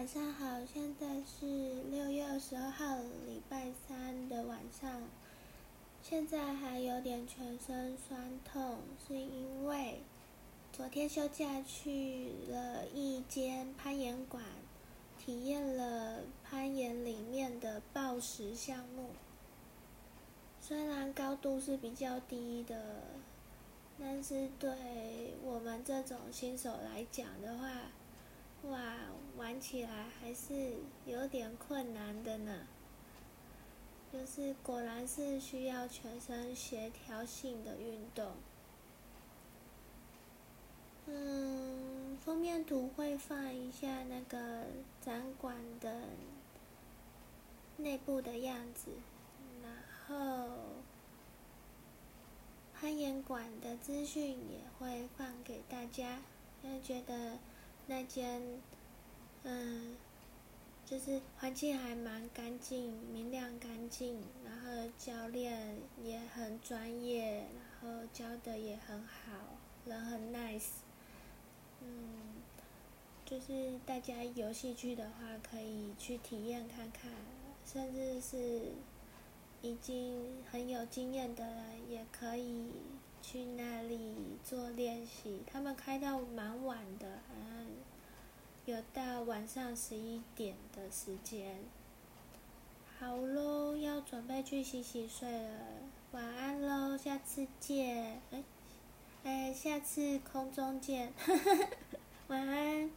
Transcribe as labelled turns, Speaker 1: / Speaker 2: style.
Speaker 1: 晚上好，现在是六月二十二号礼拜三的晚上，现在还有点全身酸痛，是因为昨天休假去了一间攀岩馆，体验了攀岩里面的抱石项目。虽然高度是比较低的，但是对我们这种新手来讲的话，哇，玩起来还是有点困难的呢。就是果然是需要全身协调性的运动。嗯，封面图会放一下那个展馆的内部的样子，然后攀岩馆的资讯也会放给大家，因为觉得。那间，嗯，就是环境还蛮干净、明亮、干净，然后教练也很专业，然后教的也很好，人很 nice，嗯，就是大家有兴趣的话，可以去体验看看，甚至是已经很有经验的人，也可以去那里做练习。他们开到蛮晚的，有到晚上十一点的时间，好喽，要准备去洗洗睡了，晚安喽，下次见，哎，哎，下次空中见，晚安。